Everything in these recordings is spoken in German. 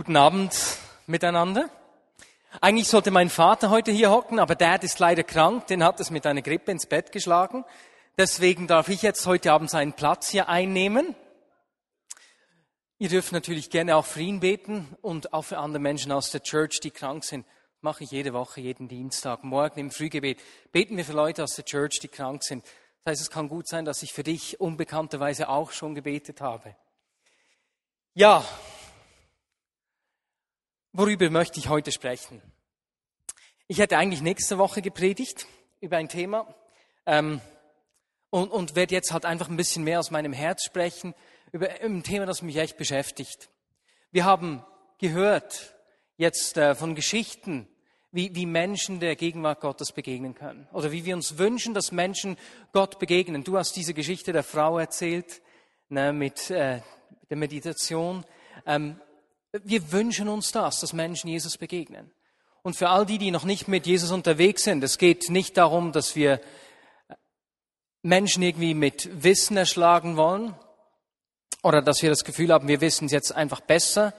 Guten Abend miteinander. Eigentlich sollte mein Vater heute hier hocken, aber Dad ist leider krank, den hat es mit einer Grippe ins Bett geschlagen. Deswegen darf ich jetzt heute Abend seinen Platz hier einnehmen. Ihr dürft natürlich gerne auch für ihn beten und auch für andere Menschen aus der Church, die krank sind. Mache ich jede Woche, jeden Dienstag, morgen im Frühgebet. Beten wir für Leute aus der Church, die krank sind. Das heißt, es kann gut sein, dass ich für dich unbekannterweise auch schon gebetet habe. Ja, Worüber möchte ich heute sprechen? Ich hätte eigentlich nächste Woche gepredigt über ein Thema ähm, und, und werde jetzt halt einfach ein bisschen mehr aus meinem Herz sprechen über ein Thema, das mich echt beschäftigt. Wir haben gehört jetzt äh, von Geschichten, wie, wie Menschen der Gegenwart Gottes begegnen können oder wie wir uns wünschen, dass Menschen Gott begegnen. Du hast diese Geschichte der Frau erzählt ne, mit äh, der Meditation. Ähm, wir wünschen uns das, dass Menschen Jesus begegnen. Und für all die, die noch nicht mit Jesus unterwegs sind, es geht nicht darum, dass wir Menschen irgendwie mit Wissen erschlagen wollen oder dass wir das Gefühl haben, wir wissen es jetzt einfach besser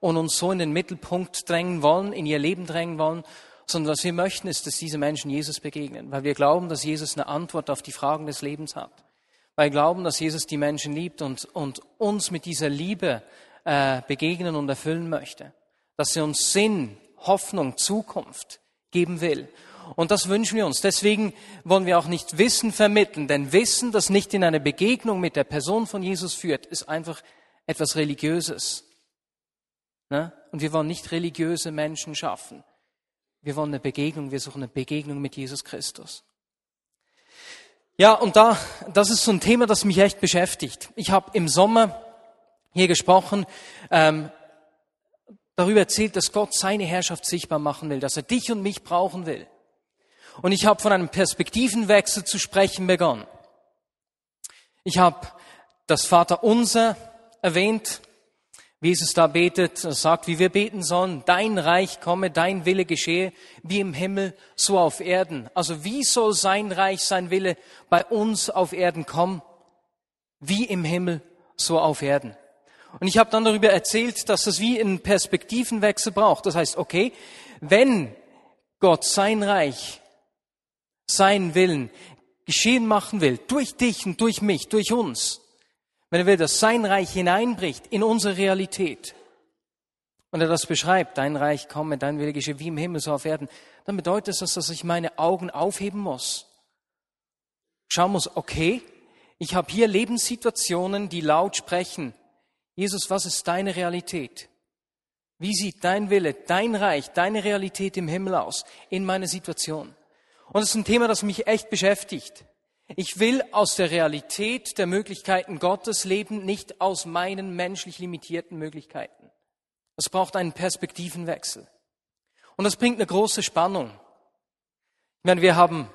und uns so in den Mittelpunkt drängen wollen, in ihr Leben drängen wollen, sondern was wir möchten, ist, dass diese Menschen Jesus begegnen, weil wir glauben, dass Jesus eine Antwort auf die Fragen des Lebens hat. Weil wir glauben, dass Jesus die Menschen liebt und, und uns mit dieser Liebe äh, begegnen und erfüllen möchte. Dass er uns Sinn, Hoffnung, Zukunft geben will. Und das wünschen wir uns. Deswegen wollen wir auch nicht Wissen vermitteln, denn Wissen, das nicht in eine Begegnung mit der Person von Jesus führt, ist einfach etwas Religiöses. Ne? Und wir wollen nicht religiöse Menschen schaffen. Wir wollen eine Begegnung, wir suchen eine Begegnung mit Jesus Christus. Ja, und da, das ist so ein Thema, das mich echt beschäftigt. Ich habe im Sommer hier gesprochen, ähm, darüber erzählt, dass Gott seine Herrschaft sichtbar machen will, dass er dich und mich brauchen will. Und ich habe von einem Perspektivenwechsel zu sprechen begonnen. Ich habe das Vaterunser erwähnt, wie Jesus da betet, sagt, wie wir beten sollen, dein Reich komme, dein Wille geschehe, wie im Himmel, so auf Erden. Also wie soll sein Reich, sein Wille bei uns auf Erden kommen? Wie im Himmel, so auf Erden. Und ich habe dann darüber erzählt, dass es wie einen Perspektivenwechsel braucht. Das heißt, okay, wenn Gott sein Reich, seinen Willen geschehen machen will, durch dich und durch mich, durch uns, wenn er will, dass sein Reich hineinbricht in unsere Realität, und er das beschreibt, dein Reich komme, dein Wille geschehe wie im Himmel so auf Erden, dann bedeutet das, dass ich meine Augen aufheben muss. Schauen muss, okay, ich habe hier Lebenssituationen, die laut sprechen. Jesus, was ist deine Realität? Wie sieht dein Wille, dein Reich, deine Realität im Himmel aus in meiner Situation? Und es ist ein Thema, das mich echt beschäftigt. Ich will aus der Realität der Möglichkeiten Gottes leben, nicht aus meinen menschlich limitierten Möglichkeiten. Es braucht einen Perspektivenwechsel. Und das bringt eine große Spannung. Ich meine, wir haben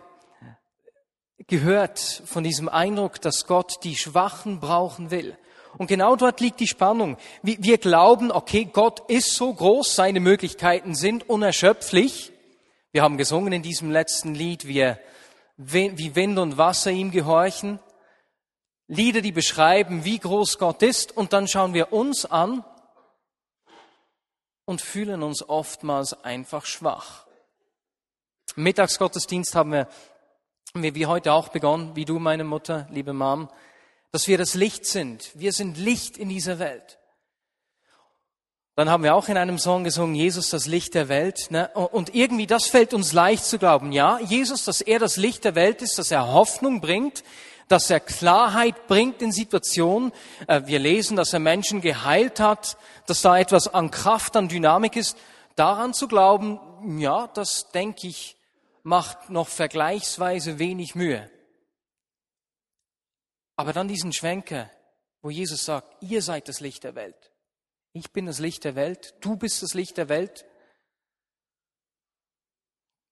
gehört von diesem Eindruck, dass Gott die Schwachen brauchen will. Und genau dort liegt die Spannung. Wir glauben, okay, Gott ist so groß, seine Möglichkeiten sind unerschöpflich. Wir haben gesungen in diesem letzten Lied, wie, wie Wind und Wasser ihm gehorchen. Lieder, die beschreiben, wie groß Gott ist. Und dann schauen wir uns an und fühlen uns oftmals einfach schwach. Mittagsgottesdienst haben wir, wie heute auch begonnen, wie du, meine Mutter, liebe Mom, dass wir das Licht sind. Wir sind Licht in dieser Welt. Dann haben wir auch in einem Song gesungen, Jesus, das Licht der Welt. Ne? Und irgendwie, das fällt uns leicht zu glauben. Ja, Jesus, dass er das Licht der Welt ist, dass er Hoffnung bringt, dass er Klarheit bringt in Situationen. Äh, wir lesen, dass er Menschen geheilt hat, dass da etwas an Kraft, an Dynamik ist. Daran zu glauben, ja, das denke ich, macht noch vergleichsweise wenig Mühe. Aber dann diesen Schwenker, wo Jesus sagt, ihr seid das Licht der Welt. Ich bin das Licht der Welt, du bist das Licht der Welt.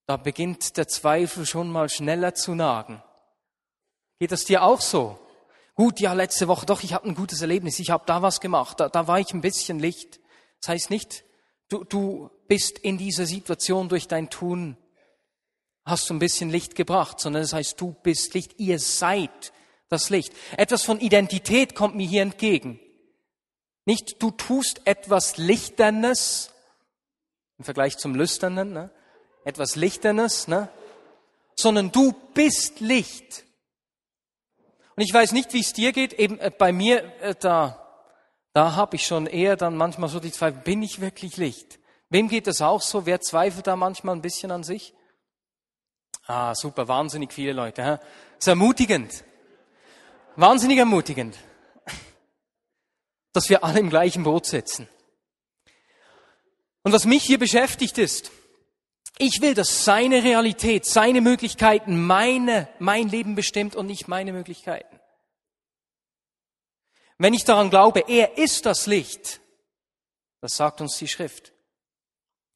Da beginnt der Zweifel schon mal schneller zu nagen. Geht das dir auch so? Gut, ja, letzte Woche, doch, ich habe ein gutes Erlebnis, ich habe da was gemacht, da, da war ich ein bisschen Licht. Das heißt nicht, du, du bist in dieser Situation durch dein Tun, hast du ein bisschen Licht gebracht, sondern das heißt, du bist Licht, ihr seid das Licht. Etwas von Identität kommt mir hier entgegen. Nicht du tust etwas Lichternes im Vergleich zum Lüsternen, ne? etwas Lichternes, ne? sondern du bist Licht. Und ich weiß nicht, wie es dir geht. Eben äh, bei mir, äh, da, da habe ich schon eher dann manchmal so die Zweifel, bin ich wirklich Licht? Wem geht das auch so? Wer zweifelt da manchmal ein bisschen an sich? Ah, super, wahnsinnig viele Leute. Hä? ist ermutigend. Wahnsinnig ermutigend, dass wir alle im gleichen Boot sitzen. Und was mich hier beschäftigt ist, ich will, dass seine Realität, seine Möglichkeiten, meine, mein Leben bestimmt und nicht meine Möglichkeiten. Wenn ich daran glaube, er ist das Licht, das sagt uns die Schrift,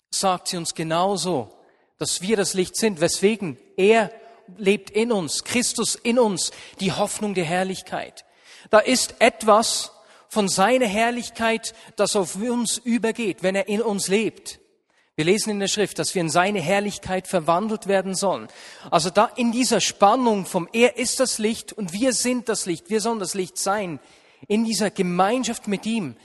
sagt sie uns genauso, dass wir das Licht sind, weswegen er lebt in uns, Christus in uns, die Hoffnung der Herrlichkeit. Da ist etwas von seiner Herrlichkeit, das auf uns übergeht, wenn er in uns lebt. Wir lesen in der Schrift, dass wir in seine Herrlichkeit verwandelt werden sollen. Also da in dieser Spannung vom Er ist das Licht und wir sind das Licht, wir sollen das Licht sein, in dieser Gemeinschaft mit ihm,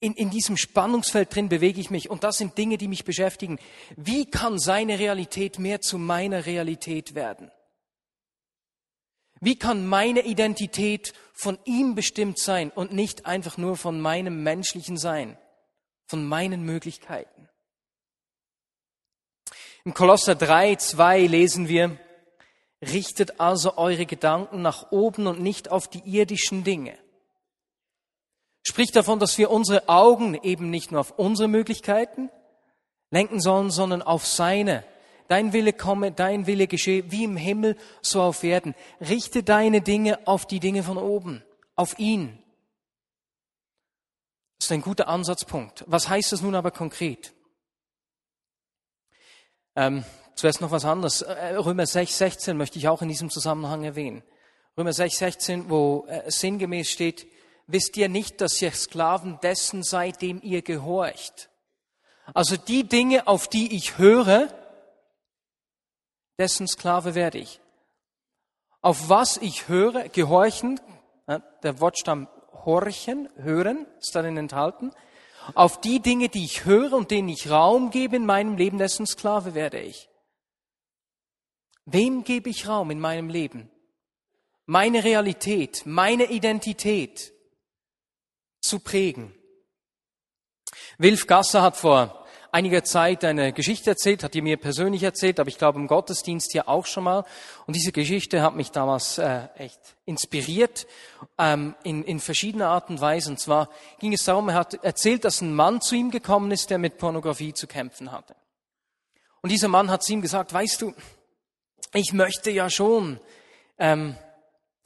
in, in diesem Spannungsfeld drin bewege ich mich und das sind Dinge, die mich beschäftigen. Wie kann seine Realität mehr zu meiner Realität werden? Wie kann meine Identität von ihm bestimmt sein und nicht einfach nur von meinem menschlichen Sein? von meinen Möglichkeiten. Im Kolosser 3, 2 lesen wir, richtet also eure Gedanken nach oben und nicht auf die irdischen Dinge. Spricht davon, dass wir unsere Augen eben nicht nur auf unsere Möglichkeiten lenken sollen, sondern auf seine. Dein Wille komme, dein Wille geschehe, wie im Himmel, so auf Erden. Richte deine Dinge auf die Dinge von oben, auf ihn. Das ist ein guter Ansatzpunkt. Was heißt das nun aber konkret? Ähm, zuerst noch was anderes. Äh, Römer 6, 16 möchte ich auch in diesem Zusammenhang erwähnen. Römer 6, 16, wo äh, sinngemäß steht, wisst ihr nicht, dass ihr Sklaven dessen seid, dem ihr gehorcht? Also die Dinge, auf die ich höre, dessen Sklave werde ich. Auf was ich höre, gehorchen, der Wortstamm horchen, hören, ist darin enthalten. Auf die Dinge, die ich höre und denen ich Raum gebe in meinem Leben, dessen Sklave werde ich. Wem gebe ich Raum in meinem Leben? Meine Realität, meine Identität zu prägen. Wilf Gasser hat vor einiger Zeit eine Geschichte erzählt, hat die mir persönlich erzählt, aber ich glaube im Gottesdienst hier auch schon mal. Und diese Geschichte hat mich damals äh, echt inspiriert ähm, in, in verschiedener Art und Weise. Und zwar ging es darum, er hat erzählt, dass ein Mann zu ihm gekommen ist, der mit Pornografie zu kämpfen hatte. Und dieser Mann hat zu ihm gesagt, weißt du, ich möchte ja schon ähm,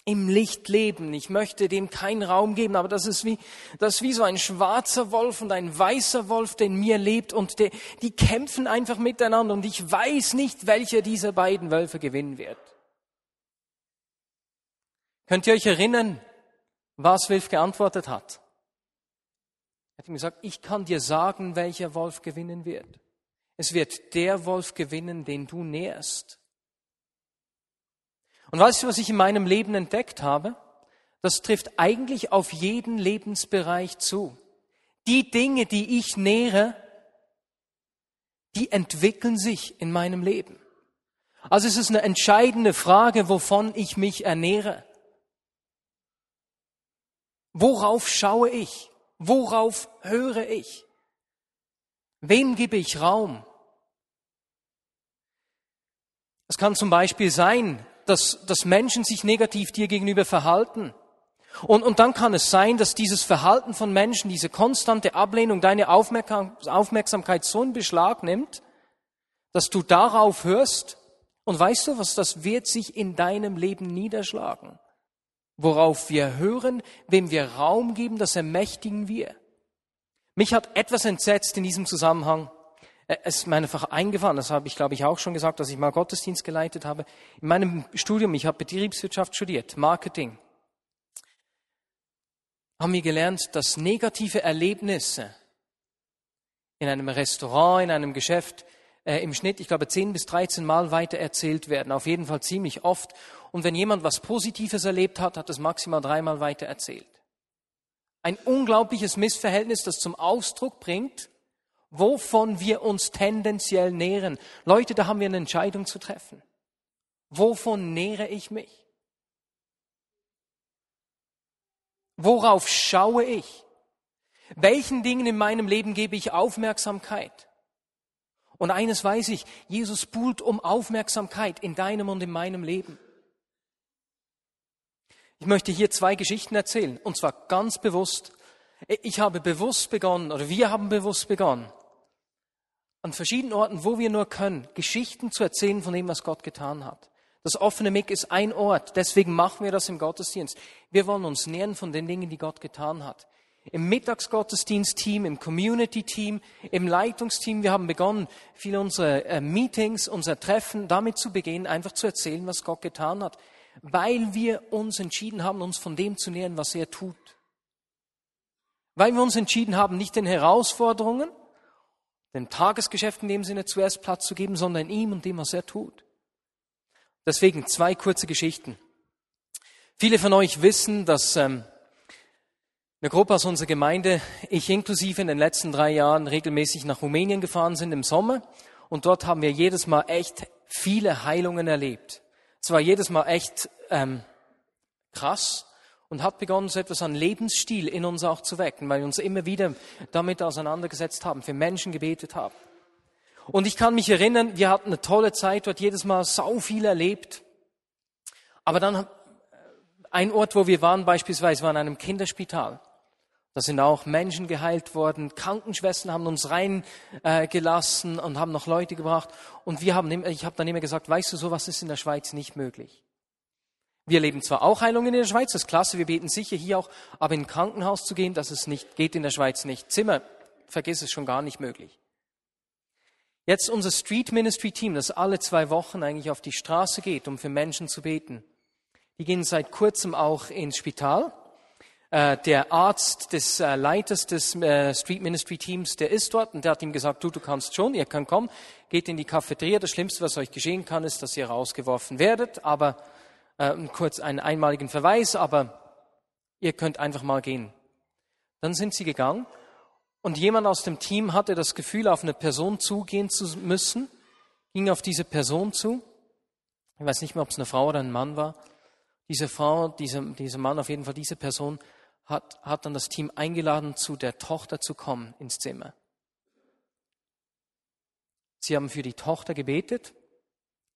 im Licht leben. Ich möchte dem keinen Raum geben, aber das ist wie, das ist wie so ein schwarzer Wolf und ein weißer Wolf, der in mir lebt und der, die kämpfen einfach miteinander und ich weiß nicht, welcher dieser beiden Wölfe gewinnen wird. Könnt ihr euch erinnern, was Wilf geantwortet hat? Er hat ihm gesagt, ich kann dir sagen, welcher Wolf gewinnen wird. Es wird der Wolf gewinnen, den du nährst. Und weißt du, was ich in meinem Leben entdeckt habe? Das trifft eigentlich auf jeden Lebensbereich zu. Die Dinge, die ich nähere, die entwickeln sich in meinem Leben. Also es ist eine entscheidende Frage, wovon ich mich ernähre. Worauf schaue ich? Worauf höre ich? Wem gebe ich Raum? Es kann zum Beispiel sein, dass, dass Menschen sich negativ dir gegenüber verhalten. Und, und dann kann es sein, dass dieses Verhalten von Menschen, diese konstante Ablehnung deine Aufmerksamkeit so in Beschlag nimmt, dass du darauf hörst und weißt du was, das wird sich in deinem Leben niederschlagen. Worauf wir hören, wem wir Raum geben, das ermächtigen wir. Mich hat etwas entsetzt in diesem Zusammenhang. Äh, es ist mir einfach eingefahren, das habe ich, glaube ich, auch schon gesagt, dass ich mal Gottesdienst geleitet habe. In meinem Studium, ich habe Betriebswirtschaft studiert, Marketing, haben wir gelernt, dass negative Erlebnisse in einem Restaurant, in einem Geschäft äh, im Schnitt, ich glaube, 10 bis 13 Mal weiter erzählt werden. Auf jeden Fall ziemlich oft. Und wenn jemand was Positives erlebt hat, hat es maximal dreimal weiter erzählt. Ein unglaubliches Missverhältnis, das zum Ausdruck bringt, wovon wir uns tendenziell nähren. Leute, da haben wir eine Entscheidung zu treffen. Wovon nähere ich mich? Worauf schaue ich? Welchen Dingen in meinem Leben gebe ich Aufmerksamkeit? Und eines weiß ich, Jesus buhlt um Aufmerksamkeit in deinem und in meinem Leben. Ich möchte hier zwei Geschichten erzählen, und zwar ganz bewusst. Ich habe bewusst begonnen, oder wir haben bewusst begonnen, an verschiedenen Orten, wo wir nur können, Geschichten zu erzählen von dem, was Gott getan hat. Das offene Mick ist ein Ort, deswegen machen wir das im Gottesdienst. Wir wollen uns nähern von den Dingen, die Gott getan hat. Im Mittagsgottesdienst-Team, im Community-Team, im Leitungsteam, wir haben begonnen, viele unserer äh, Meetings, unser Treffen damit zu begehen, einfach zu erzählen, was Gott getan hat, weil wir uns entschieden haben, uns von dem zu nähern, was er tut. Weil wir uns entschieden haben, nicht den Herausforderungen, dem Tagesgeschäft in dem Sinne zuerst Platz zu geben, sondern ihm und dem, was er tut. Deswegen zwei kurze Geschichten. Viele von euch wissen, dass ähm, eine Gruppe aus unserer Gemeinde, ich inklusive in den letzten drei Jahren regelmäßig nach Rumänien gefahren sind im Sommer. Und dort haben wir jedes Mal echt viele Heilungen erlebt. Es war jedes Mal echt ähm, krass und hat begonnen, so etwas an Lebensstil in uns auch zu wecken, weil wir uns immer wieder damit auseinandergesetzt haben, für Menschen gebetet haben. Und ich kann mich erinnern, wir hatten eine tolle Zeit dort, jedes Mal sau viel erlebt. Aber dann ein Ort, wo wir waren, beispielsweise war in einem Kinderspital. Da sind auch Menschen geheilt worden. Krankenschwestern haben uns reingelassen äh, und haben noch Leute gebracht. Und wir haben, ich habe dann immer gesagt, weißt du, sowas ist in der Schweiz nicht möglich. Wir leben zwar auch Heilungen in der Schweiz, das ist klasse, wir beten sicher hier auch, aber in ein Krankenhaus zu gehen, das ist nicht, geht in der Schweiz nicht. Zimmer, vergiss es schon gar nicht möglich. Jetzt unser Street Ministry Team, das alle zwei Wochen eigentlich auf die Straße geht, um für Menschen zu beten. Die gehen seit kurzem auch ins Spital. Äh, der Arzt des äh, Leiters des äh, Street Ministry Teams, der ist dort und der hat ihm gesagt, du, du kannst schon, ihr könnt kommen, geht in die Cafeteria. Das Schlimmste, was euch geschehen kann, ist, dass ihr rausgeworfen werdet, aber äh, kurz einen einmaligen Verweis, aber ihr könnt einfach mal gehen. Dann sind sie gegangen und jemand aus dem Team hatte das Gefühl, auf eine Person zugehen zu müssen, ging auf diese Person zu. Ich weiß nicht mehr, ob es eine Frau oder ein Mann war. Diese Frau, dieser, dieser Mann, auf jeden Fall diese Person, hat, hat dann das Team eingeladen, zu der Tochter zu kommen ins Zimmer. Sie haben für die Tochter gebetet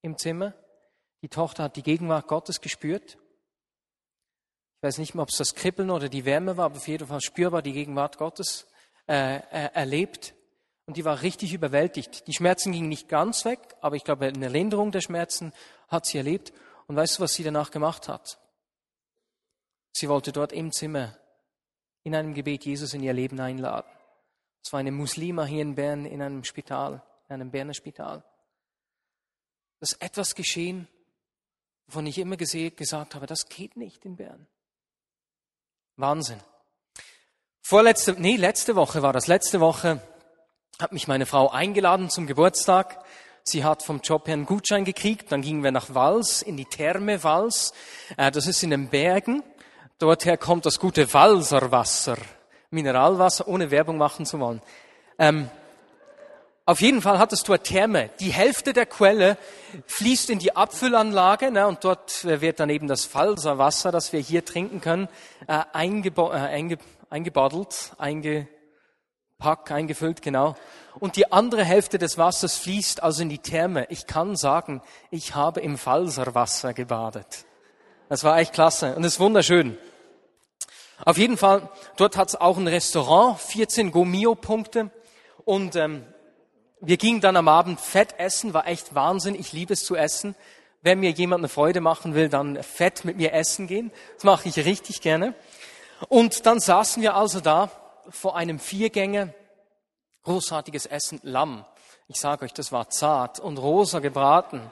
im Zimmer. Die Tochter hat die Gegenwart Gottes gespürt. Ich weiß nicht mehr, ob es das Kribbeln oder die Wärme war, aber auf jeden Fall spürbar die Gegenwart Gottes äh, äh, erlebt und die war richtig überwältigt. Die Schmerzen gingen nicht ganz weg, aber ich glaube, eine Linderung der Schmerzen hat sie erlebt. Und weißt du, was sie danach gemacht hat? Sie wollte dort im Zimmer in einem Gebet Jesus in ihr Leben einladen. Es war eine Muslima hier in Bern in einem Spital, in einem Berner Spital. Das ist etwas geschehen, wovon ich immer gesagt habe, das geht nicht in Bern. Wahnsinn. Vorletzte, nee, letzte Woche war das. Letzte Woche hat mich meine Frau eingeladen zum Geburtstag. Sie hat vom Job her einen Gutschein gekriegt. Dann gingen wir nach Wals, in die Therme Wals. Äh, das ist in den Bergen. Dorther kommt das gute Walserwasser. Mineralwasser, ohne Werbung machen zu wollen. Ähm, auf jeden Fall hat es dort Therme. Die Hälfte der Quelle fließt in die Abfüllanlage ne, und dort wird dann eben das Walserwasser, das wir hier trinken können, äh, eingebo- äh, einge eingebadelt, eingepackt, eingefüllt, genau. Und die andere Hälfte des Wassers fließt also in die Therme. Ich kann sagen, ich habe im Falserwasser gebadet. Das war echt klasse und ist wunderschön. Auf jeden Fall, dort hat es auch ein Restaurant, 14 Gomio-Punkte und ähm, wir gingen dann am Abend fett essen, war echt Wahnsinn. Ich liebe es zu essen. Wenn mir jemand eine Freude machen will, dann fett mit mir essen gehen. Das mache ich richtig gerne. Und dann saßen wir also da vor einem Viergänge, großartiges Essen, Lamm. Ich sage euch, das war zart und rosa gebraten.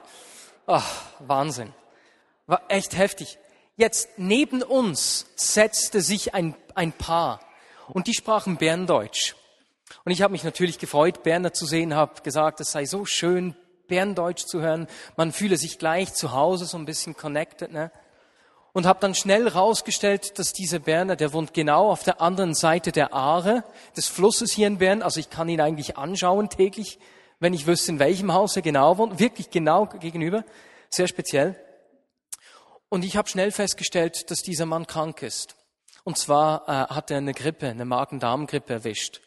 Ach, Wahnsinn. War echt heftig. Jetzt neben uns setzte sich ein, ein Paar und die sprachen Berndeutsch. Und ich habe mich natürlich gefreut, Berner zu sehen, habe gesagt, es sei so schön, Berndeutsch zu hören. Man fühle sich gleich zu Hause so ein bisschen connected. Ne? und habe dann schnell rausgestellt, dass dieser Berner, der wohnt genau auf der anderen Seite der Aare, des Flusses hier in Bern. Also ich kann ihn eigentlich anschauen täglich, wenn ich wüsste, in welchem Haus er genau wohnt. Wirklich genau gegenüber. Sehr speziell. Und ich habe schnell festgestellt, dass dieser Mann krank ist. Und zwar äh, hat er eine Grippe, eine Magen-Darm-Grippe erwischt.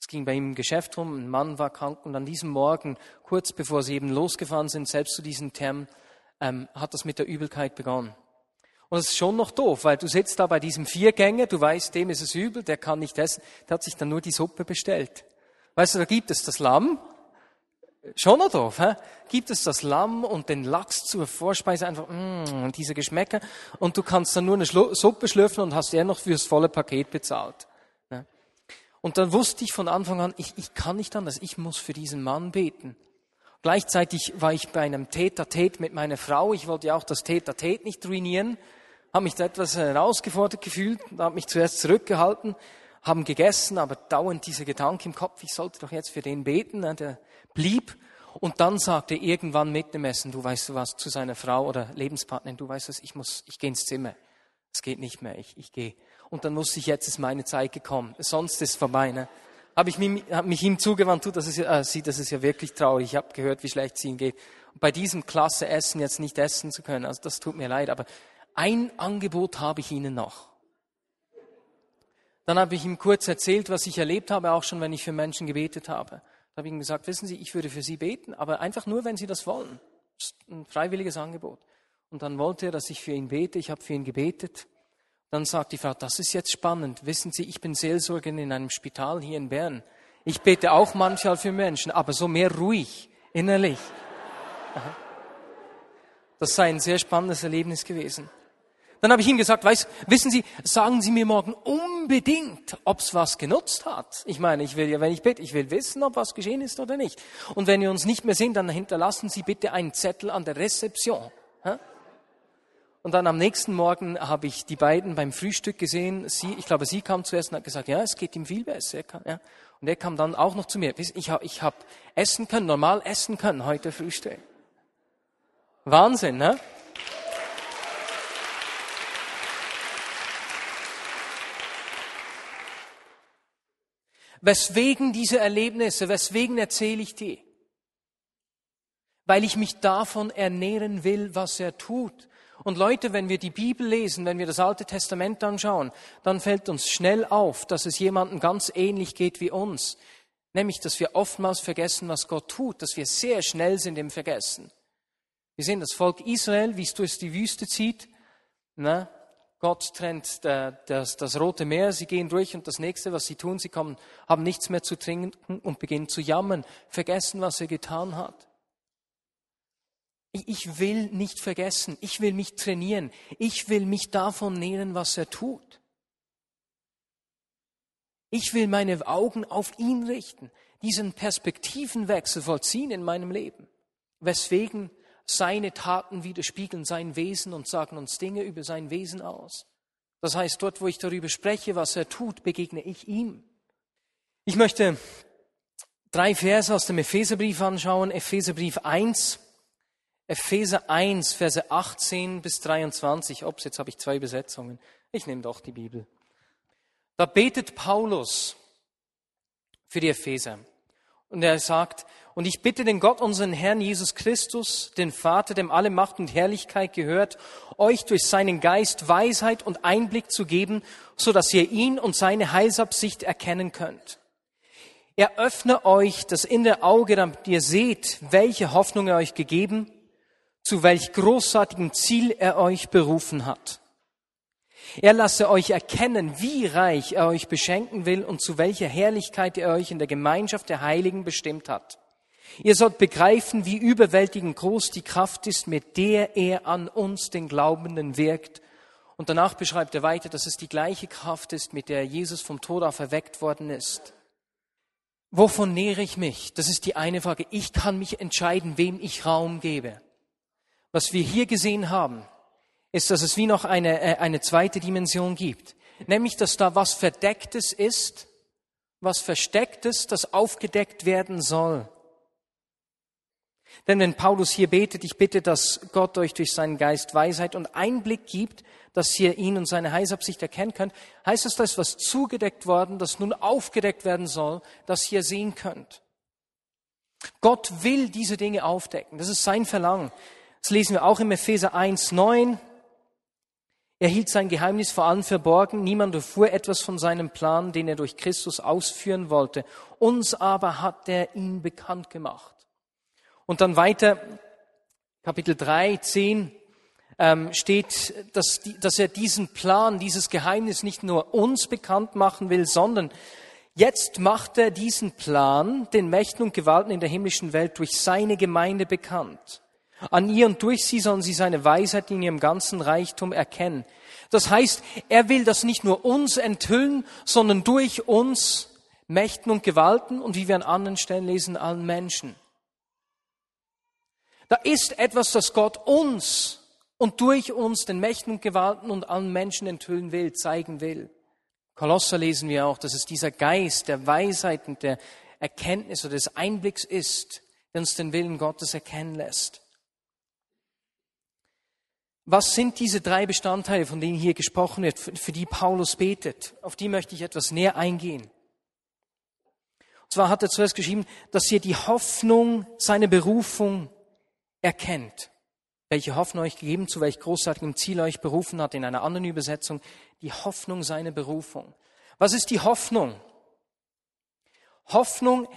Es ging bei ihm im Geschäft rum, ein Mann war krank und an diesem Morgen, kurz bevor sie eben losgefahren sind, selbst zu diesem Term, ähm, hat das mit der Übelkeit begonnen. Und es ist schon noch doof, weil du sitzt da bei diesem Viergänger, du weißt, dem ist es übel, der kann nicht essen, der hat sich dann nur die Suppe bestellt. Weißt du, da gibt es das Lamm, schon noch doof, hä? gibt es das Lamm und den Lachs zur Vorspeise, einfach mm, diese Geschmäcker und du kannst dann nur eine Schlu Suppe schlürfen und hast eher noch fürs volle Paket bezahlt. Und dann wusste ich von Anfang an, ich, ich kann nicht anders, ich muss für diesen Mann beten. Gleichzeitig war ich bei einem Tete-a-Tete mit meiner Frau. Ich wollte ja auch das Tete-a-Tete nicht ruinieren. Habe mich da etwas herausgefordert gefühlt, habe mich zuerst zurückgehalten, haben gegessen, aber dauernd dieser Gedanke im Kopf, ich sollte doch jetzt für den beten, ne, der blieb. Und dann sagte er irgendwann mit dem Essen, du weißt du was, zu seiner Frau oder Lebenspartnerin, du weißt was, ich muss, ich gehe ins Zimmer. Es geht nicht mehr, ich, ich gehe. Und dann wusste ich, jetzt ist meine Zeit gekommen. Sonst ist vorbei. Ne? Habe ich mich, hab mich ihm zugewandt, tut, das ist, äh, sie, das ist ja wirklich traurig. Ich habe gehört, wie schlecht es ihm geht. Und bei diesem klasse Essen jetzt nicht essen zu können, also das tut mir leid. Aber ein Angebot habe ich Ihnen noch. Dann habe ich ihm kurz erzählt, was ich erlebt habe, auch schon, wenn ich für Menschen gebetet habe. Da habe ich ihm gesagt, wissen Sie, ich würde für Sie beten, aber einfach nur, wenn Sie das wollen. Ein freiwilliges Angebot. Und dann wollte er, dass ich für ihn bete. Ich habe für ihn gebetet. Dann sagt die Frau, das ist jetzt spannend. Wissen Sie, ich bin Seelsorgerin in einem Spital hier in Bern. Ich bete auch manchmal für Menschen, aber so mehr ruhig, innerlich. Das sei ein sehr spannendes Erlebnis gewesen. Dann habe ich ihm gesagt, weiß, wissen Sie, sagen Sie mir morgen unbedingt, ob es was genutzt hat. Ich meine, ich will ja, wenn ich bete, ich will wissen, ob was geschehen ist oder nicht. Und wenn wir uns nicht mehr sehen, dann hinterlassen Sie bitte einen Zettel an der Rezeption. Und dann am nächsten Morgen habe ich die beiden beim Frühstück gesehen. Sie, ich glaube, sie kam zuerst und hat gesagt, ja, es geht ihm viel besser. Ja. Und er kam dann auch noch zu mir. Ich habe ich hab essen können, normal essen können heute Frühstück. Wahnsinn, ne? Weswegen diese Erlebnisse, weswegen erzähle ich die? Weil ich mich davon ernähren will, was er tut. Und Leute, wenn wir die Bibel lesen, wenn wir das Alte Testament anschauen, dann fällt uns schnell auf, dass es jemandem ganz ähnlich geht wie uns. Nämlich, dass wir oftmals vergessen, was Gott tut, dass wir sehr schnell sind im Vergessen. Wir sehen das Volk Israel, wie es durch die Wüste zieht. Ne? Gott trennt das, das Rote Meer, sie gehen durch und das nächste, was sie tun, sie kommen, haben nichts mehr zu trinken und beginnen zu jammern, vergessen, was er getan hat. Ich will nicht vergessen, ich will mich trainieren, ich will mich davon nähren, was er tut. Ich will meine Augen auf ihn richten, diesen Perspektivenwechsel vollziehen in meinem Leben, weswegen seine Taten widerspiegeln sein Wesen und sagen uns Dinge über sein Wesen aus. Das heißt, dort, wo ich darüber spreche, was er tut, begegne ich ihm. Ich möchte drei Verse aus dem Epheserbrief anschauen. Epheserbrief 1, Epheser 1, Verse 18 bis 23. Ups, jetzt habe ich zwei Übersetzungen. Ich nehme doch die Bibel. Da betet Paulus für die Epheser. Und er sagt, und ich bitte den Gott, unseren Herrn Jesus Christus, den Vater, dem alle Macht und Herrlichkeit gehört, euch durch seinen Geist Weisheit und Einblick zu geben, so dass ihr ihn und seine Heilsabsicht erkennen könnt. Er öffne euch das innere Auge, damit ihr seht, welche Hoffnung er euch gegeben, zu welch großartigem Ziel er euch berufen hat. Er lasse euch erkennen, wie reich er euch beschenken will und zu welcher Herrlichkeit er euch in der Gemeinschaft der Heiligen bestimmt hat Ihr sollt begreifen, wie überwältigend groß die Kraft ist, mit der er an uns, den Glaubenden, wirkt. Und danach beschreibt er weiter, dass es die gleiche Kraft ist, mit der Jesus vom Tod auf erweckt worden ist. Wovon nähere ich mich? Das ist die eine Frage. Ich kann mich entscheiden, wem ich Raum gebe. Was wir hier gesehen haben, ist, dass es wie noch eine, äh, eine zweite Dimension gibt. Nämlich, dass da was Verdecktes ist, was Verstecktes, das aufgedeckt werden soll. Denn wenn Paulus hier betet, ich bitte, dass Gott euch durch seinen Geist Weisheit und Einblick gibt, dass ihr ihn und seine Heilsabsicht erkennen könnt, heißt es, da ist was zugedeckt worden, das nun aufgedeckt werden soll, dass ihr sehen könnt. Gott will diese Dinge aufdecken. Das ist sein Verlangen. Das lesen wir auch im Epheser 1, 9. Er hielt sein Geheimnis vor allen verborgen. Niemand erfuhr etwas von seinem Plan, den er durch Christus ausführen wollte. Uns aber hat er ihn bekannt gemacht. Und dann weiter, Kapitel 3, 10, ähm, steht, dass, dass er diesen Plan, dieses Geheimnis nicht nur uns bekannt machen will, sondern jetzt macht er diesen Plan den Mächten und Gewalten in der himmlischen Welt durch seine Gemeinde bekannt. An ihr und durch sie sollen sie seine Weisheit in ihrem ganzen Reichtum erkennen. Das heißt, er will das nicht nur uns enthüllen, sondern durch uns Mächten und Gewalten und wie wir an anderen Stellen lesen, allen Menschen. Da ist etwas, das Gott uns und durch uns den Mächten und Gewalten und allen Menschen enthüllen will, zeigen will. Kolosser lesen wir auch, dass es dieser Geist der Weisheit und der Erkenntnis oder des Einblicks ist, der uns den Willen Gottes erkennen lässt. Was sind diese drei Bestandteile, von denen hier gesprochen wird, für die Paulus betet? Auf die möchte ich etwas näher eingehen. Und zwar hat er zuerst geschrieben, dass ihr die Hoffnung, seine Berufung erkennt. Welche Hoffnung euch gegeben, zu welch großartigem Ziel euch berufen hat, in einer anderen Übersetzung, die Hoffnung seiner Berufung. Was ist die Hoffnung? Hoffnung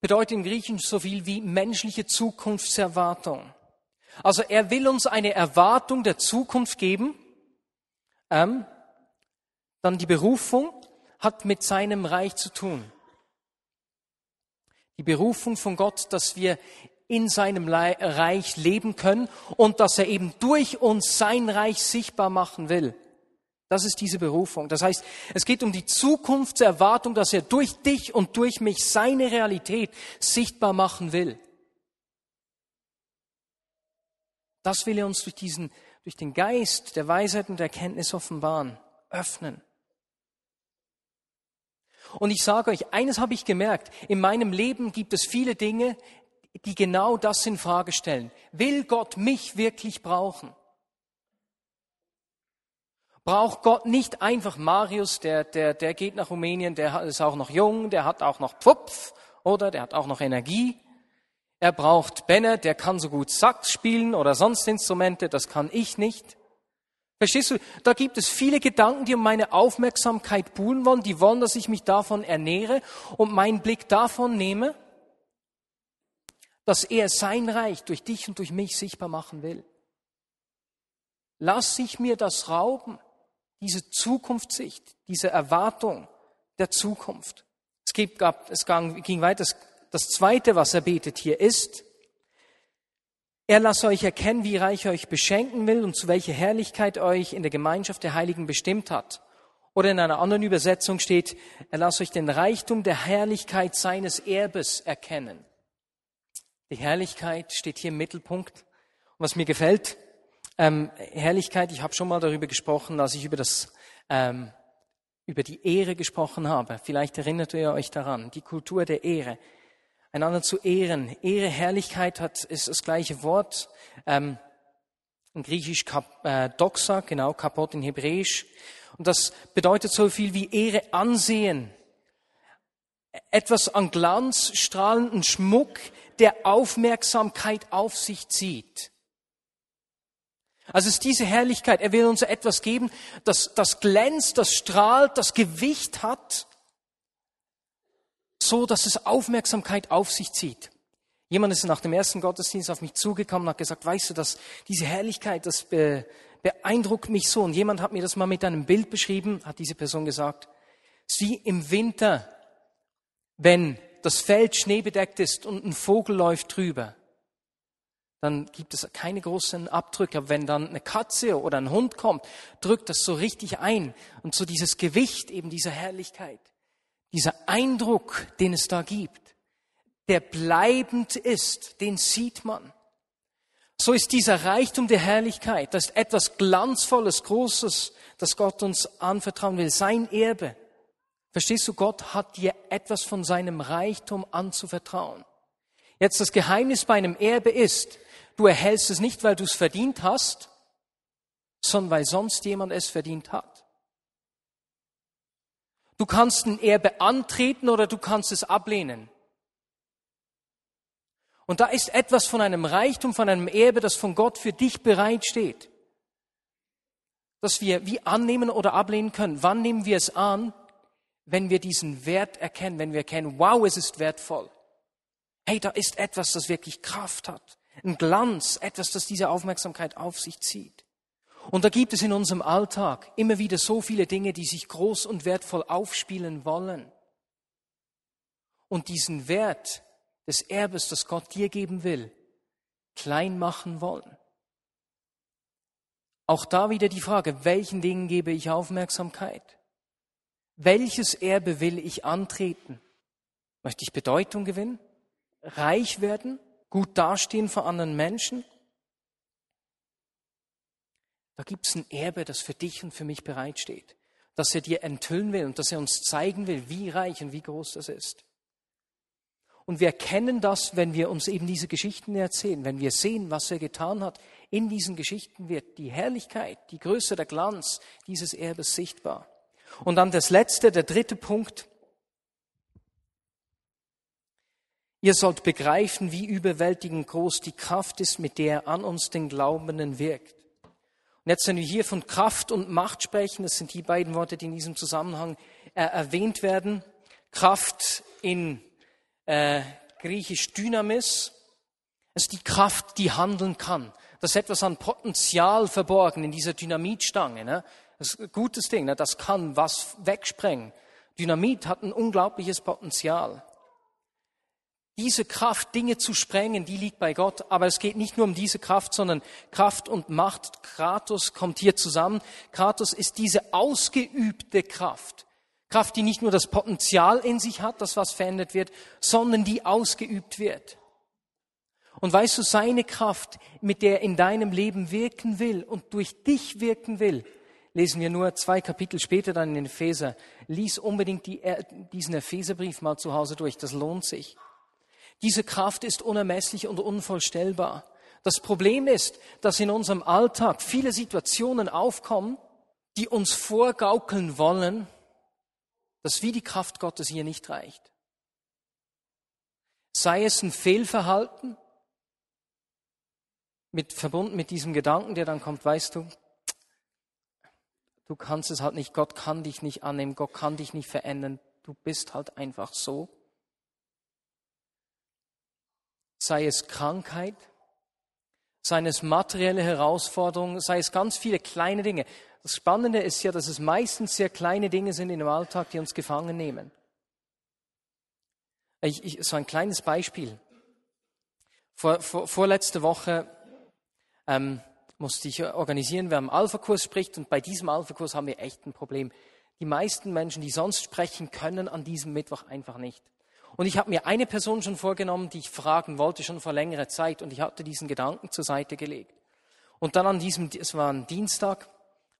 bedeutet im Griechischen so viel wie menschliche Zukunftserwartung. Also er will uns eine Erwartung der Zukunft geben. Ähm, dann die Berufung hat mit seinem Reich zu tun. Die Berufung von Gott, dass wir in seinem Reich leben können und dass er eben durch uns sein Reich sichtbar machen will. Das ist diese Berufung. Das heißt, es geht um die Zukunftserwartung, dass er durch dich und durch mich seine Realität sichtbar machen will. Das will er uns durch diesen, durch den Geist der Weisheit und der Erkenntnis offenbaren, öffnen. Und ich sage euch, eines habe ich gemerkt, in meinem Leben gibt es viele Dinge, die genau das in Frage stellen. Will Gott mich wirklich brauchen? Braucht Gott nicht einfach Marius, der, der, der geht nach Rumänien, der ist auch noch jung, der hat auch noch Pfupf, oder? Der hat auch noch Energie. Er braucht Benne, der kann so gut Sax spielen oder sonst Instrumente, das kann ich nicht. Verstehst du? Da gibt es viele Gedanken, die um meine Aufmerksamkeit buhlen wollen, die wollen, dass ich mich davon ernähre und meinen Blick davon nehme, dass er sein Reich durch dich und durch mich sichtbar machen will. Lass sich mir das rauben, diese Zukunftssicht, diese Erwartung der Zukunft. Es, gab, es ging weiter, das Zweite, was er betet hier ist, er lasse euch erkennen, wie reich er euch beschenken will und zu welcher Herrlichkeit euch in der Gemeinschaft der Heiligen bestimmt hat. Oder in einer anderen Übersetzung steht, er lasse euch den Reichtum der Herrlichkeit seines Erbes erkennen. Die Herrlichkeit steht hier im Mittelpunkt. Und was mir gefällt, ähm, Herrlichkeit, ich habe schon mal darüber gesprochen, als ich über das ähm, über die Ehre gesprochen habe. Vielleicht erinnert ihr euch daran, die Kultur der Ehre einander zu ehren. Ehre, Herrlichkeit hat, ist das gleiche Wort. Ähm, in Griechisch kap, äh, doxa, genau, kapot in Hebräisch. Und das bedeutet so viel wie Ehre, Ansehen. Etwas an Glanz, strahlenden Schmuck, der Aufmerksamkeit auf sich zieht. Also es ist diese Herrlichkeit. Er will uns etwas geben, das, das glänzt, das strahlt, das Gewicht hat so, dass es Aufmerksamkeit auf sich zieht. Jemand ist nach dem ersten Gottesdienst auf mich zugekommen und hat gesagt, weißt du, dass diese Herrlichkeit, das beeindruckt mich so. Und jemand hat mir das mal mit einem Bild beschrieben, hat diese Person gesagt, wie im Winter, wenn das Feld schneebedeckt ist und ein Vogel läuft drüber, dann gibt es keine großen Abdrücke. Aber wenn dann eine Katze oder ein Hund kommt, drückt das so richtig ein. Und so dieses Gewicht eben dieser Herrlichkeit dieser Eindruck, den es da gibt, der bleibend ist, den sieht man. So ist dieser Reichtum der Herrlichkeit, das ist etwas Glanzvolles, Großes, das Gott uns anvertrauen will, sein Erbe. Verstehst du, Gott hat dir etwas von seinem Reichtum anzuvertrauen. Jetzt das Geheimnis bei einem Erbe ist, du erhältst es nicht, weil du es verdient hast, sondern weil sonst jemand es verdient hat. Du kannst ein Erbe antreten oder du kannst es ablehnen. Und da ist etwas von einem Reichtum, von einem Erbe, das von Gott für dich bereitsteht. Das wir wie annehmen oder ablehnen können. Wann nehmen wir es an? Wenn wir diesen Wert erkennen, wenn wir erkennen, wow, es ist wertvoll. Hey, da ist etwas, das wirklich Kraft hat. Ein Glanz, etwas, das diese Aufmerksamkeit auf sich zieht. Und da gibt es in unserem Alltag immer wieder so viele Dinge, die sich groß und wertvoll aufspielen wollen. Und diesen Wert des Erbes, das Gott dir geben will, klein machen wollen. Auch da wieder die Frage, welchen Dingen gebe ich Aufmerksamkeit? Welches Erbe will ich antreten? Möchte ich Bedeutung gewinnen? Reich werden? Gut dastehen vor anderen Menschen? Da gibt es ein Erbe, das für dich und für mich bereitsteht, das er dir enthüllen will und das er uns zeigen will, wie reich und wie groß das ist. Und wir erkennen das, wenn wir uns eben diese Geschichten erzählen, wenn wir sehen, was er getan hat. In diesen Geschichten wird die Herrlichkeit, die Größe, der Glanz dieses Erbes sichtbar. Und dann das letzte, der dritte Punkt. Ihr sollt begreifen, wie überwältigend groß die Kraft ist, mit der er an uns den Glaubenden wirkt. Und jetzt, wenn wir hier von Kraft und Macht sprechen, das sind die beiden Worte, die in diesem Zusammenhang äh, erwähnt werden. Kraft in äh, griechisch Dynamis, ist die Kraft, die handeln kann. Das ist etwas an Potenzial verborgen in dieser Dynamitstange. Ne? Das ist ein gutes Ding, ne? das kann was wegsprengen. Dynamit hat ein unglaubliches Potenzial. Diese Kraft, Dinge zu sprengen, die liegt bei Gott. Aber es geht nicht nur um diese Kraft, sondern Kraft und Macht. Kratos kommt hier zusammen. Kratos ist diese ausgeübte Kraft. Kraft, die nicht nur das Potenzial in sich hat, dass was verändert wird, sondern die ausgeübt wird. Und weißt du, seine Kraft, mit der er in deinem Leben wirken will und durch dich wirken will, lesen wir nur zwei Kapitel später dann in den Epheser. Lies unbedingt die, diesen Epheserbrief mal zu Hause durch, das lohnt sich. Diese Kraft ist unermesslich und unvollstellbar. Das Problem ist, dass in unserem Alltag viele Situationen aufkommen, die uns vorgaukeln wollen, dass wie die Kraft Gottes hier nicht reicht. Sei es ein Fehlverhalten, mit, verbunden mit diesem Gedanken, der dann kommt, weißt du, du kannst es halt nicht, Gott kann dich nicht annehmen, Gott kann dich nicht verändern, du bist halt einfach so sei es Krankheit, sei es materielle Herausforderungen, sei es ganz viele kleine Dinge. Das Spannende ist ja, dass es meistens sehr kleine Dinge sind in dem Alltag, die uns gefangen nehmen. Ich, ich, so ein kleines Beispiel. Vor, vor, vorletzte Woche ähm, musste ich organisieren, wer am Alpha-Kurs spricht und bei diesem Alpha-Kurs haben wir echt ein Problem. Die meisten Menschen, die sonst sprechen, können an diesem Mittwoch einfach nicht. Und ich habe mir eine Person schon vorgenommen, die ich fragen wollte, schon vor längerer Zeit. Und ich hatte diesen Gedanken zur Seite gelegt. Und dann an diesem, es war ein Dienstag,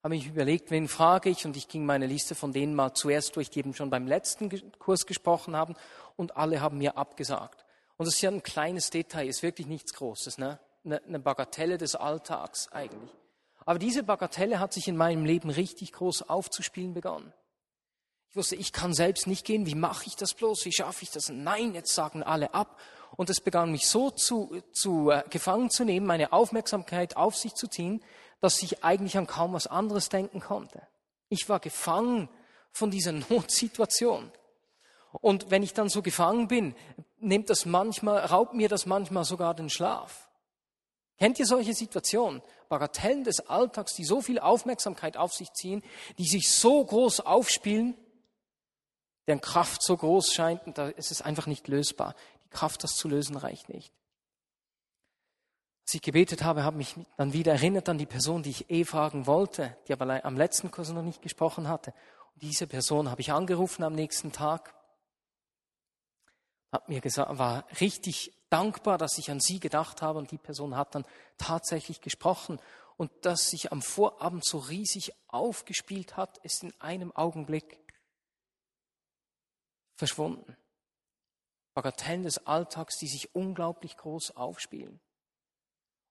habe ich überlegt, wen frage ich. Und ich ging meine Liste von denen mal zuerst durch, die eben schon beim letzten Kurs gesprochen haben. Und alle haben mir abgesagt. Und das ist ja ein kleines Detail, ist wirklich nichts Großes, ne? Eine Bagatelle des Alltags eigentlich. Aber diese Bagatelle hat sich in meinem Leben richtig groß aufzuspielen begonnen. Ich wusste, ich kann selbst nicht gehen. Wie mache ich das bloß? Wie schaffe ich das? Nein, jetzt sagen alle ab. Und es begann mich so zu, zu äh, gefangen zu nehmen, meine Aufmerksamkeit auf sich zu ziehen, dass ich eigentlich an kaum was anderes denken konnte. Ich war gefangen von dieser Notsituation. Und wenn ich dann so gefangen bin, nimmt das manchmal, raubt mir das manchmal sogar den Schlaf. Kennt ihr solche Situationen? Bagatellen des Alltags, die so viel Aufmerksamkeit auf sich ziehen, die sich so groß aufspielen, deren Kraft so groß scheint und da ist es einfach nicht lösbar. Die Kraft, das zu lösen, reicht nicht. Als ich gebetet habe, habe ich mich dann wieder erinnert an die Person, die ich eh fragen wollte, die aber am letzten Kurs noch nicht gesprochen hatte. Und diese Person habe ich angerufen am nächsten Tag, hat mir gesagt, war richtig dankbar, dass ich an sie gedacht habe und die Person hat dann tatsächlich gesprochen und das sich am Vorabend so riesig aufgespielt hat, ist in einem Augenblick verschwunden. Bagatellen des Alltags, die sich unglaublich groß aufspielen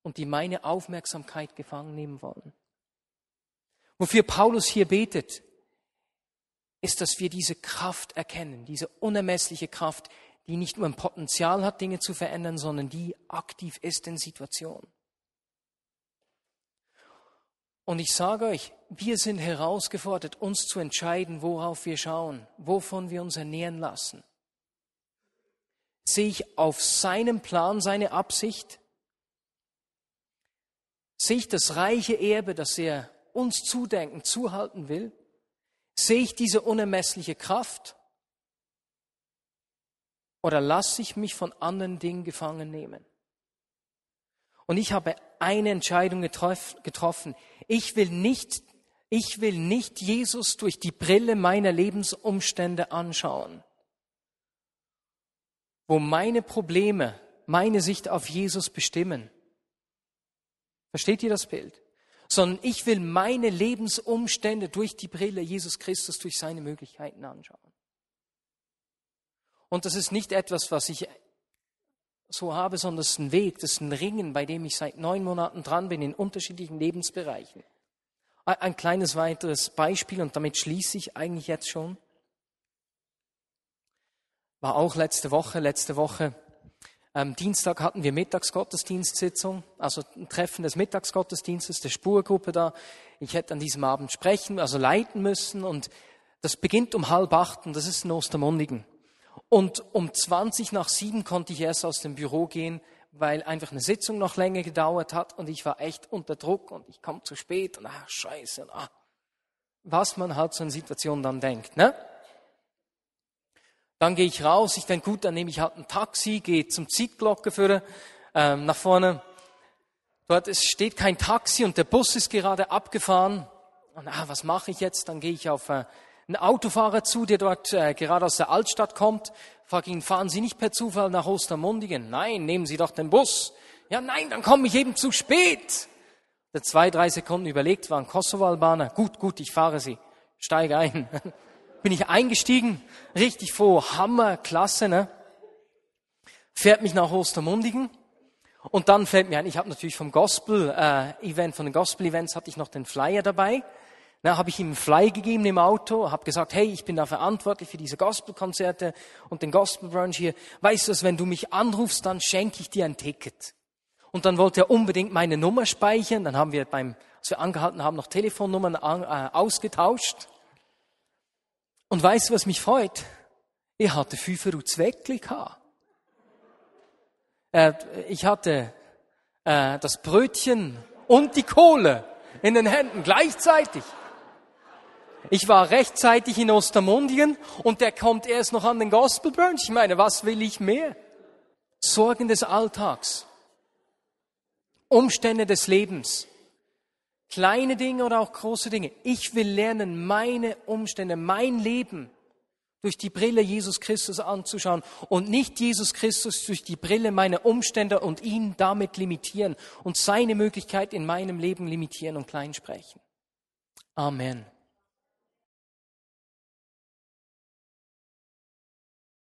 und die meine Aufmerksamkeit gefangen nehmen wollen. Wofür Paulus hier betet, ist, dass wir diese Kraft erkennen, diese unermessliche Kraft, die nicht nur ein Potenzial hat, Dinge zu verändern, sondern die aktiv ist in Situationen. Und ich sage euch, wir sind herausgefordert, uns zu entscheiden, worauf wir schauen, wovon wir uns ernähren lassen. Sehe ich auf seinem Plan seine Absicht? Sehe ich das reiche Erbe, das er uns zudenken, zuhalten will? Sehe ich diese unermessliche Kraft? Oder lasse ich mich von anderen Dingen gefangen nehmen? Und ich habe eine Entscheidung getroffen. Ich will nicht, ich will nicht Jesus durch die Brille meiner Lebensumstände anschauen, wo meine Probleme meine Sicht auf Jesus bestimmen. Versteht ihr das Bild? Sondern ich will meine Lebensumstände durch die Brille Jesus Christus, durch seine Möglichkeiten anschauen. Und das ist nicht etwas, was ich so habe, sondern es ist ein Weg, das ist ein Ringen, bei dem ich seit neun Monaten dran bin in unterschiedlichen Lebensbereichen. Ein kleines weiteres Beispiel und damit schließe ich eigentlich jetzt schon. War auch letzte Woche, letzte Woche ähm, Dienstag hatten wir Mittagsgottesdienstsitzung, also ein Treffen des Mittagsgottesdienstes, der Spurgruppe da. Ich hätte an diesem Abend sprechen, also leiten müssen und das beginnt um halb acht und das ist in Ostermundigen. Und um 20 nach sieben konnte ich erst aus dem Büro gehen, weil einfach eine Sitzung noch länger gedauert hat und ich war echt unter Druck und ich komme zu spät und ah, scheiße, und, ah, was man halt so in Situationen dann denkt, ne? Dann gehe ich raus, ich denke, gut, dann nehme ich halt ein Taxi, gehe zum Zeitglocke ähm, nach vorne. Dort ist, steht kein Taxi und der Bus ist gerade abgefahren. Und ah, was mache ich jetzt? Dann gehe ich auf äh, ein Autofahrer zu, der dort äh, gerade aus der Altstadt kommt, frage ihn, fahren Sie nicht per Zufall nach Ostermundigen? Nein, nehmen Sie doch den Bus. Ja, nein, dann komme ich eben zu spät. Der zwei, drei Sekunden überlegt, war ein Kosovo-Albaner. Gut, gut, ich fahre Sie. Steige ein. Bin ich eingestiegen, richtig froh, Hammer, klasse, ne? Fährt mich nach Ostermundigen. Und dann fällt mir ein, ich habe natürlich vom Gospel-Event, äh, von den Gospel-Events hatte ich noch den Flyer dabei. Na, habe ich ihm einen Fly gegeben im Auto, habe gesagt, hey, ich bin da verantwortlich für diese Gospelkonzerte und den Gospel-Brunch hier. Weißt du, wenn du mich anrufst, dann schenke ich dir ein Ticket. Und dann wollte er unbedingt meine Nummer speichern. Dann haben wir beim, als wir angehalten haben, noch Telefonnummern an, äh, ausgetauscht. Und weißt du, was mich freut? Ich hatte fünf Euro Zweckli äh, Ich hatte äh, das Brötchen und die Kohle in den Händen gleichzeitig. Ich war rechtzeitig in Ostermundien und der kommt erst noch an den Gospel Brunch. Ich meine, was will ich mehr? Sorgen des Alltags. Umstände des Lebens. Kleine Dinge oder auch große Dinge. Ich will lernen, meine Umstände, mein Leben durch die Brille Jesus Christus anzuschauen und nicht Jesus Christus durch die Brille meiner Umstände und ihn damit limitieren und seine Möglichkeit in meinem Leben limitieren und klein sprechen. Amen.